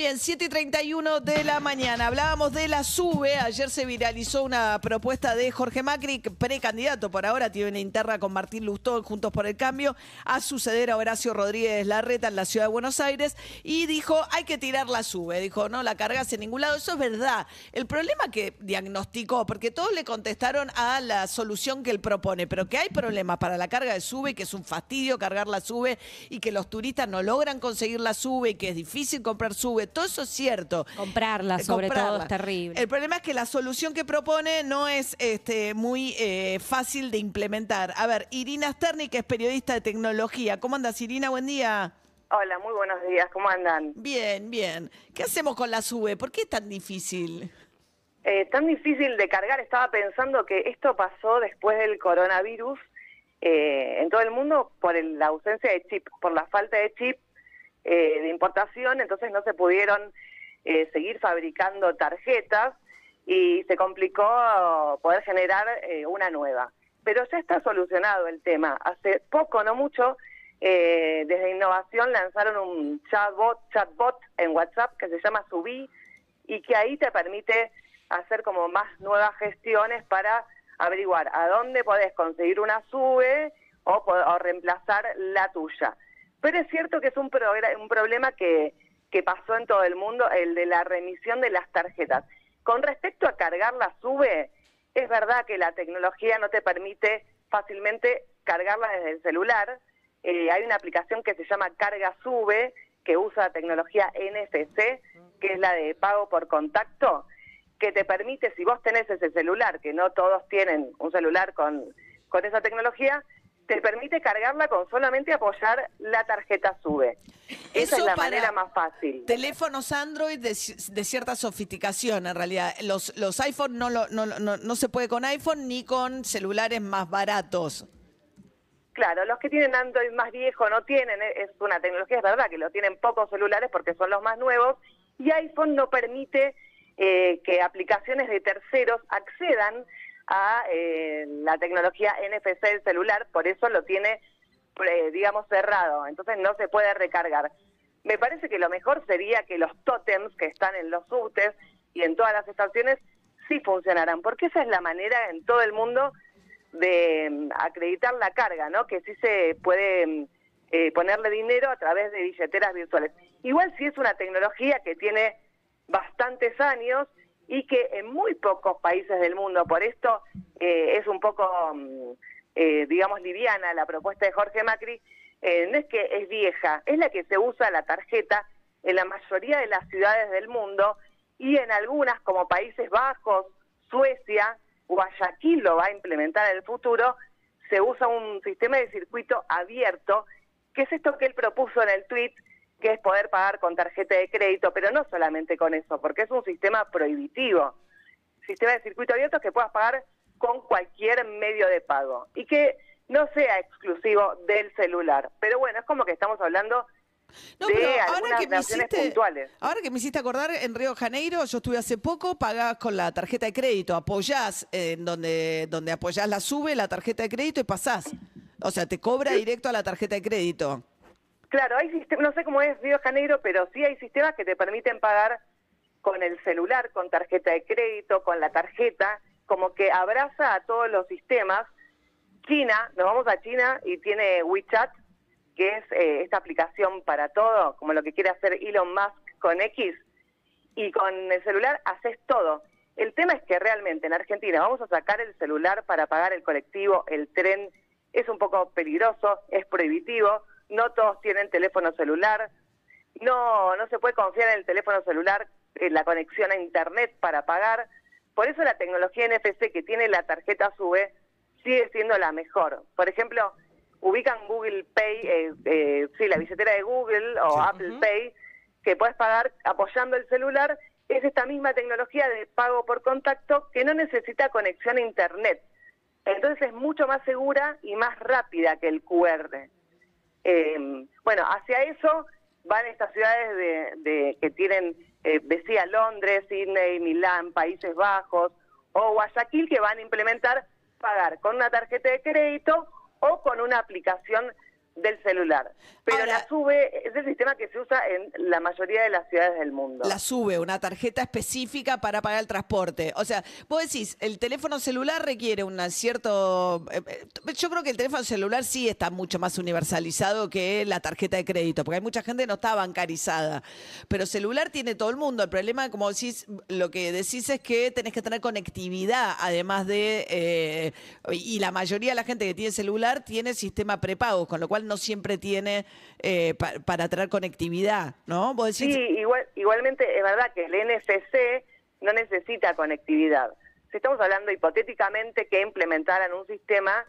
Bien, 7 y 31 de la mañana. Hablábamos de la SUBE. Ayer se viralizó una propuesta de Jorge Macri, precandidato por ahora, tiene una interna con Martín Lustó, Juntos por el Cambio, a suceder a Horacio Rodríguez Larreta en la ciudad de Buenos Aires. Y dijo, hay que tirar la SUBE. Dijo, no la cargas en ningún lado. Eso es verdad. El problema que diagnosticó, porque todos le contestaron a la solución que él propone, pero que hay problemas para la carga de SUBE, que es un fastidio cargar la SUBE y que los turistas no logran conseguir la SUBE y que es difícil comprar SUBE todo eso es cierto. Comprarla, Eh, sobre todo, es terrible. El problema es que la solución que propone no es este, muy eh, fácil de implementar. A ver, Irina Sterni, que es periodista de tecnología. ¿Cómo andas, Irina? Buen día. Hola, muy buenos días, ¿cómo andan? Bien, bien. ¿Qué hacemos con la SUBE? ¿Por qué es tan difícil? Eh, tan difícil de cargar, estaba pensando que esto pasó después del coronavirus eh, en todo el mundo por el- la ausencia de chip, por la falta de chip eh, de importación, entonces no se pudieron eh, seguir fabricando tarjetas y se complicó poder generar eh, una nueva. Pero ya está solucionado el tema. Hace poco, no mucho, eh, desde Innovación lanzaron un chatbot, chatbot en WhatsApp que se llama Subí y que ahí te permite hacer como más nuevas gestiones para averiguar a dónde podés conseguir una SUBE o, reemplazar la tuya. Pero es cierto que es un, un problema que, que pasó en todo el mundo, el de la remisión de las tarjetas. Con respecto a cargar la SUBE, es verdad que la tecnología no te permite fácilmente cargarla desde el celular. Eh, hay una aplicación que se llama Carga Sube, que usa tecnología NFC, que es la de pago por contacto, que te permite, si vos tenés ese celular, que no todos tienen un celular con, con esa tecnología, te permite cargarla con solamente apoyar la tarjeta SUBE. Esa Eso es la para manera más fácil. Teléfonos Android de cierta sofisticación, en realidad. Los, los iPhone no, lo- no, no, no se puede con iPhone ni con celulares más baratos. Claro, los que tienen Android más viejo no tienen, eh, es una tecnología, es verdad que lo tienen pocos celulares porque son los más nuevos, y iPhone no permite eh, que aplicaciones de terceros accedan a eh, la tecnología NFC del celular, por eso lo tiene, eh, digamos, cerrado, entonces no se puede recargar. Me parece que lo mejor sería que los tótems que están en los subtes y en todas las estaciones sí funcionaran, porque esa es la manera en todo el mundo de mm, acreditar la carga, ¿no? Que sí se puede mm, eh, ponerle dinero a través de billeteras virtuales. Igual sí es una tecnología que tiene bastantes años y que en muy pocos países del mundo, por esto eh, es un poco, mm, eh, digamos, liviana la propuesta de Jorge Macri, eh, no es que es vieja, es la que se usa la tarjeta en la mayoría de las ciudades del mundo y en algunas como Países Bajos, Suecia, Guayaquil lo va a implementar en el futuro, se usa un sistema de circuito abierto, que es esto que él propuso en el tweet, que es poder pagar con tarjeta de crédito, pero no solamente con eso, porque es un sistema prohibitivo. Sistema de circuito abierto que puedas pagar con cualquier medio de pago y que no sea exclusivo del celular. Pero bueno, es como que estamos hablando No, de pero ahora que, me hiciste, puntuales. ahora que me hiciste acordar, en Río Janeiro, yo estuve hace poco, pagás con la tarjeta de crédito, apoyás en donde, donde apoyás la sube, la tarjeta de crédito y pasás. O sea, te cobra directo a la tarjeta de crédito. Claro, hay no sé cómo es Río Janeiro, pero sí hay sistemas que te permiten pagar con el celular, con tarjeta de crédito, con la tarjeta, como que abraza a todos los sistemas. China, nos vamos a China y tiene WeChat, que es eh, esta aplicación para todo, como lo que quiere hacer Elon Musk con X, y con el celular haces todo. El tema es que realmente en Argentina vamos a sacar el celular para pagar el colectivo, el tren, es un poco peligroso, es prohibitivo, no todos tienen teléfono celular, no, no se puede confiar en el teléfono celular, en la conexión a internet para pagar. Por eso la tecnología NFC que tiene la tarjeta SUBE sigue siendo la mejor. Por ejemplo, ubican Google Pay, eh, eh, sí, la billetera de Google o Apple Pay, que puedes pagar apoyando el celular, es esta misma tecnología de pago por contacto que no necesita conexión a internet. Entonces es mucho más segura y más rápida que el QR. Eh, bueno, hacia eso van estas ciudades de, de- que tienen, eh, decía Londres, Sydney, Milán, Países Bajos o Guayaquil, que van a implementar pagar con una tarjeta de crédito o con una aplicación del celular. Pero Ahora- la SUBE es el sistema que se usa en la mayoría de las ciudades del mundo. La sube, una tarjeta específica para pagar el transporte. O sea, vos decís, el teléfono celular requiere un cierto... eh, eh, Yo creo que el teléfono celular sí está mucho más universalizado que la tarjeta de crédito, porque hay mucha gente que no está bancarizada. Pero celular tiene todo el mundo. El problema, como decís, lo que decís es que tenés que tener conectividad, además de... eh, y la mayoría de la gente que tiene celular tiene sistema prepago, con lo cual no siempre tiene eh, pa- para tener conectividad, ¿no? Vos decís, Sí, igual, igualmente es verdad que el NFC no necesita conectividad. Si estamos hablando hipotéticamente que implementaran un sistema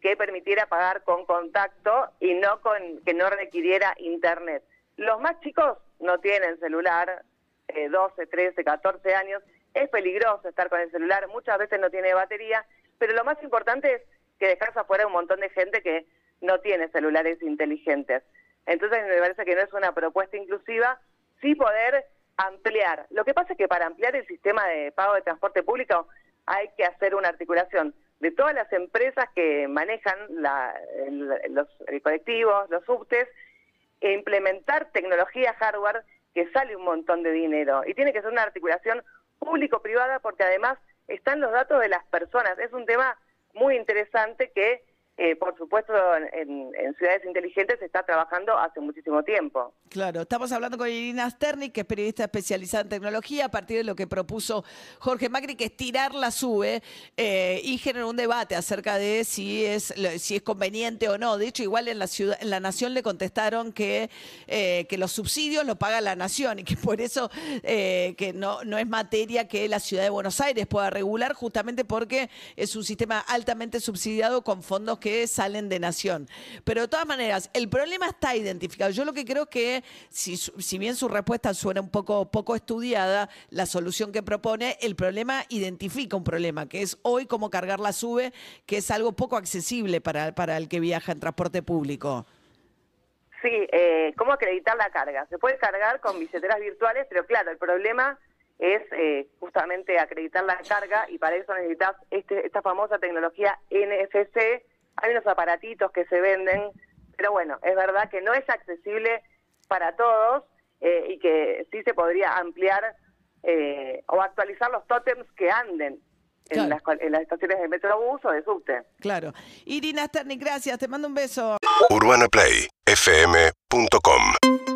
que permitiera pagar con contacto y no con que no requiriera internet. Los más chicos no tienen celular, eh, 12, 13, 14 años. Es peligroso estar con el celular, muchas veces no tiene batería, pero lo más importante es que dejas afuera un montón de gente que no tiene celulares inteligentes. Entonces me parece que no es una propuesta inclusiva, sí poder ampliar. Lo que pasa es que para ampliar el sistema de pago de transporte público hay que hacer una articulación de todas las empresas que manejan la- los colectivos, los subtes, e implementar tecnología hardware que sale un montón de dinero. Y tiene que ser una articulación público-privada porque además están los datos de las personas. Es un tema muy interesante que, eh, por supuesto, en, ciudades inteligentes se está trabajando hace muchísimo tiempo. Claro, estamos hablando con Irina Sternik, que es periodista especializada en tecnología, a partir de lo que propuso Jorge Macri, que es tirar la sube eh, y generar un debate acerca de si es si es conveniente o no. De hecho, igual en la ciudad, en la nación le contestaron que, eh, que los subsidios los paga la nación y que por eso eh, que no, no es materia que la ciudad de Buenos Aires pueda regular, justamente porque es un sistema altamente subsidiado con fondos que salen de nación. Pero de todas maneras, el problema está identificado. Yo lo que creo que, si, si bien su respuesta suena un poco, poco estudiada, la solución que propone, el problema identifica un problema, que es hoy cómo cargar la sube, que es algo poco accesible para, para el que viaja en transporte público. Sí, eh, ¿cómo acreditar la carga? Se puede cargar con billeteras virtuales, pero claro, el problema es eh, justamente acreditar la carga y para eso necesitas este, esta famosa tecnología NFC. Hay unos aparatitos que se venden, pero bueno, es verdad que no es accesible para todos eh, y que sí se podría ampliar eh, o actualizar los tótems que anden Claro. en, las, en las estaciones de Metrobús o de subte. Claro. Irina Sternik, gracias. Te mando un beso. UrbanaPlayFM.com